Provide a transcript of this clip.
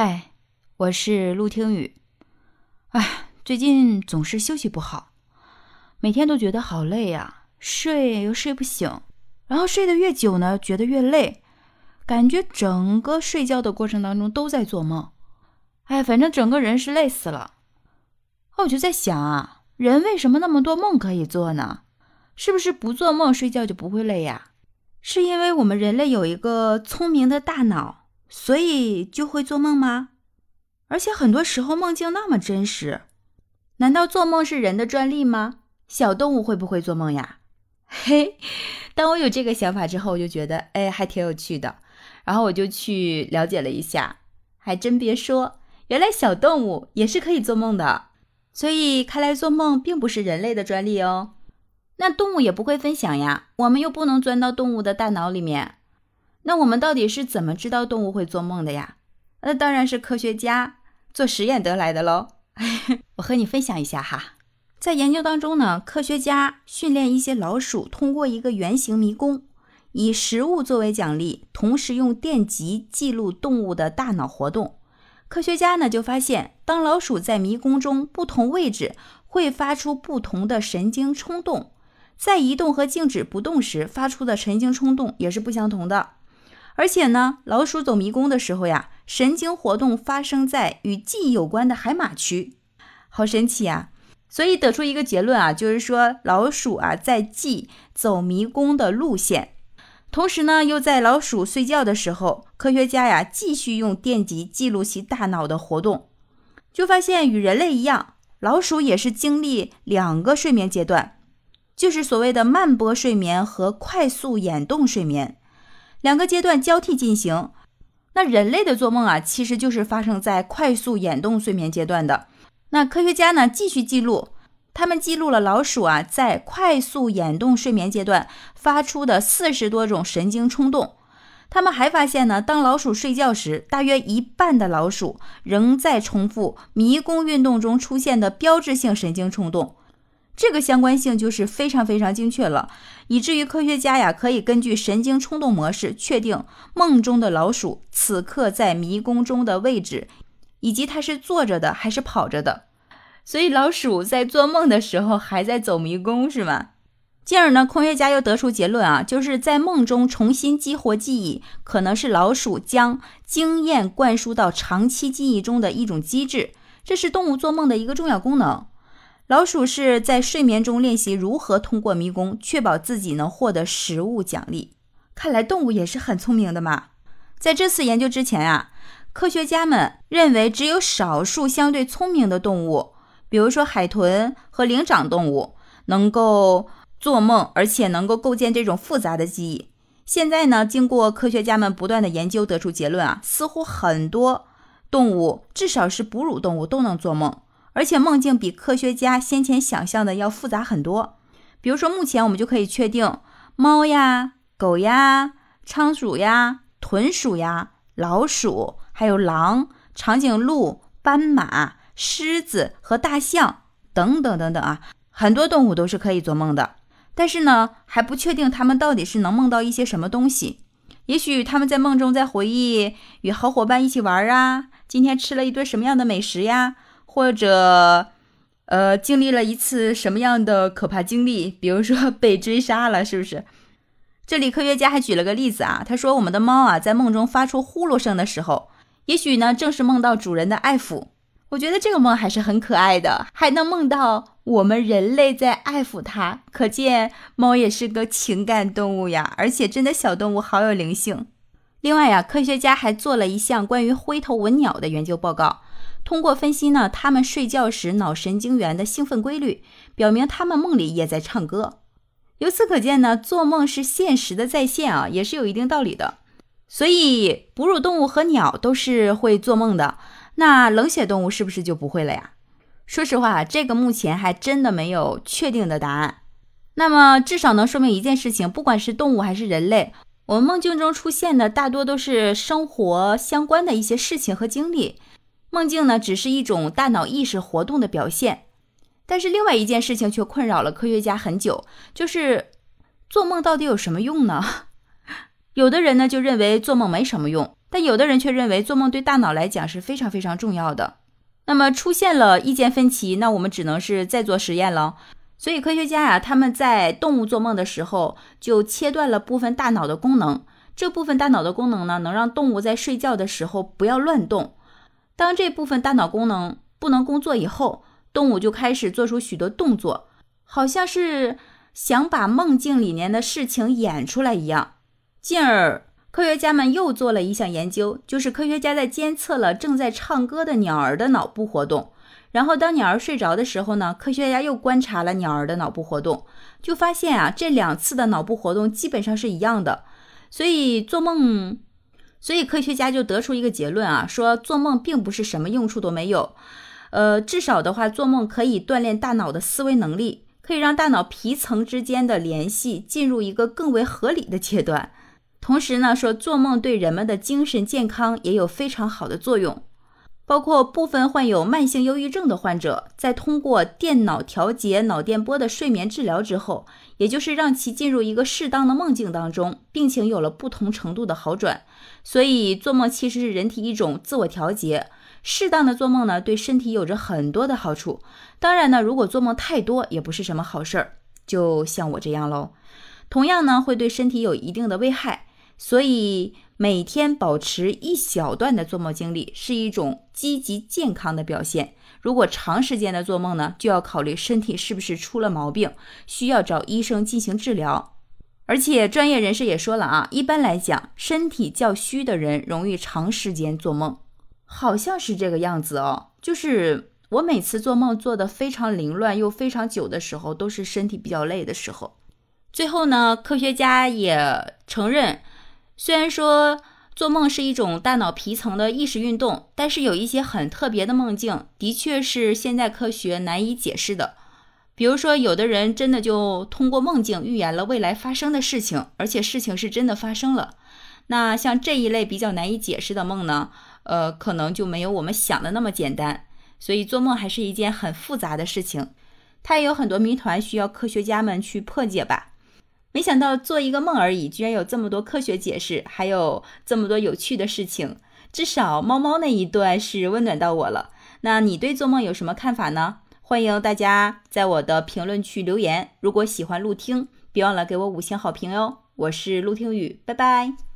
嗨，我是陆听雨。哎，最近总是休息不好，每天都觉得好累呀，睡又睡不醒，然后睡得越久呢，觉得越累，感觉整个睡觉的过程当中都在做梦。哎，反正整个人是累死了。我就在想啊，人为什么那么多梦可以做呢？是不是不做梦睡觉就不会累呀？是因为我们人类有一个聪明的大脑？所以就会做梦吗？而且很多时候梦境那么真实，难道做梦是人的专利吗？小动物会不会做梦呀？嘿，当我有这个想法之后，我就觉得哎，还挺有趣的。然后我就去了解了一下，还真别说，原来小动物也是可以做梦的。所以看来做梦并不是人类的专利哦。那动物也不会分享呀，我们又不能钻到动物的大脑里面。那我们到底是怎么知道动物会做梦的呀？那当然是科学家做实验得来的喽。我和你分享一下哈，在研究当中呢，科学家训练一些老鼠通过一个圆形迷宫，以食物作为奖励，同时用电极记录动物的大脑活动。科学家呢就发现，当老鼠在迷宫中不同位置会发出不同的神经冲动，在移动和静止不动时发出的神经冲动也是不相同的。而且呢，老鼠走迷宫的时候呀，神经活动发生在与记忆有关的海马区，好神奇呀！所以得出一个结论啊，就是说老鼠啊在记走迷宫的路线，同时呢，又在老鼠睡觉的时候，科学家呀继续用电极记录其大脑的活动，就发现与人类一样，老鼠也是经历两个睡眠阶段，就是所谓的慢波睡眠和快速眼动睡眠。两个阶段交替进行，那人类的做梦啊，其实就是发生在快速眼动睡眠阶段的。那科学家呢，继续记录，他们记录了老鼠啊在快速眼动睡眠阶段发出的四十多种神经冲动。他们还发现呢，当老鼠睡觉时，大约一半的老鼠仍在重复迷宫运动中出现的标志性神经冲动。这个相关性就是非常非常精确了，以至于科学家呀可以根据神经冲动模式确定梦中的老鼠此刻在迷宫中的位置，以及它是坐着的还是跑着的。所以老鼠在做梦的时候还在走迷宫是吗？进而呢，科学家又得出结论啊，就是在梦中重新激活记忆，可能是老鼠将经验灌输到长期记忆中的一种机制，这是动物做梦的一个重要功能。老鼠是在睡眠中练习如何通过迷宫，确保自己能获得食物奖励。看来动物也是很聪明的嘛。在这次研究之前啊，科学家们认为只有少数相对聪明的动物，比如说海豚和灵长动物，能够做梦，而且能够构建这种复杂的记忆。现在呢，经过科学家们不断的研究，得出结论啊，似乎很多动物，至少是哺乳动物都能做梦。而且梦境比科学家先前想象的要复杂很多。比如说，目前我们就可以确定，猫呀、狗呀、仓鼠呀、豚鼠呀、老鼠，还有狼、长颈鹿、斑马、狮子和大象等等等等啊，很多动物都是可以做梦的。但是呢，还不确定它们到底是能梦到一些什么东西。也许他们在梦中在回忆与好伙伴一起玩啊，今天吃了一顿什么样的美食呀？或者，呃，经历了一次什么样的可怕经历？比如说被追杀了，是不是？这里科学家还举了个例子啊，他说我们的猫啊，在梦中发出呼噜声的时候，也许呢正是梦到主人的爱抚。我觉得这个梦还是很可爱的，还能梦到我们人类在爱抚它，可见猫也是个情感动物呀。而且真的小动物好有灵性。另外呀，科学家还做了一项关于灰头文鸟的研究报告。通过分析呢，他们睡觉时脑神经元的兴奋规律，表明他们梦里也在唱歌。由此可见呢，做梦是现实的再现啊，也是有一定道理的。所以，哺乳动物和鸟都是会做梦的，那冷血动物是不是就不会了呀？说实话，这个目前还真的没有确定的答案。那么，至少能说明一件事情：不管是动物还是人类，我们梦境中出现的大多都是生活相关的一些事情和经历。梦境呢，只是一种大脑意识活动的表现，但是另外一件事情却困扰了科学家很久，就是做梦到底有什么用呢？有的人呢就认为做梦没什么用，但有的人却认为做梦对大脑来讲是非常非常重要的。那么出现了意见分歧，那我们只能是再做实验了。所以科学家呀，他们在动物做梦的时候就切断了部分大脑的功能。这部分大脑的功能呢，能让动物在睡觉的时候不要乱动。当这部分大脑功能不能工作以后，动物就开始做出许多动作，好像是想把梦境里面的事情演出来一样。进而。科学家们又做了一项研究，就是科学家在监测了正在唱歌的鸟儿的脑部活动，然后当鸟儿睡着的时候呢，科学家又观察了鸟儿的脑部活动，就发现啊，这两次的脑部活动基本上是一样的。所以做梦，所以科学家就得出一个结论啊，说做梦并不是什么用处都没有。呃，至少的话，做梦可以锻炼大脑的思维能力，可以让大脑皮层之间的联系进入一个更为合理的阶段。同时呢，说做梦对人们的精神健康也有非常好的作用，包括部分患有慢性忧郁症的患者，在通过电脑调节脑电波的睡眠治疗之后，也就是让其进入一个适当的梦境当中，病情有了不同程度的好转。所以做梦其实是人体一种自我调节，适当的做梦呢，对身体有着很多的好处。当然呢，如果做梦太多，也不是什么好事儿，就像我这样喽，同样呢，会对身体有一定的危害。所以每天保持一小段的做梦经历是一种积极健康的表现。如果长时间的做梦呢，就要考虑身体是不是出了毛病，需要找医生进行治疗。而且专业人士也说了啊，一般来讲，身体较虚的人容易长时间做梦，好像是这个样子哦。就是我每次做梦做的非常凌乱又非常久的时候，都是身体比较累的时候。最后呢，科学家也承认。虽然说做梦是一种大脑皮层的意识运动，但是有一些很特别的梦境，的确是现代科学难以解释的。比如说，有的人真的就通过梦境预言了未来发生的事情，而且事情是真的发生了。那像这一类比较难以解释的梦呢，呃，可能就没有我们想的那么简单。所以做梦还是一件很复杂的事情，它也有很多谜团需要科学家们去破解吧。没想到做一个梦而已，居然有这么多科学解释，还有这么多有趣的事情。至少猫猫那一段是温暖到我了。那你对做梦有什么看法呢？欢迎大家在我的评论区留言。如果喜欢陆听，别忘了给我五星好评哟。我是陆听雨，拜拜。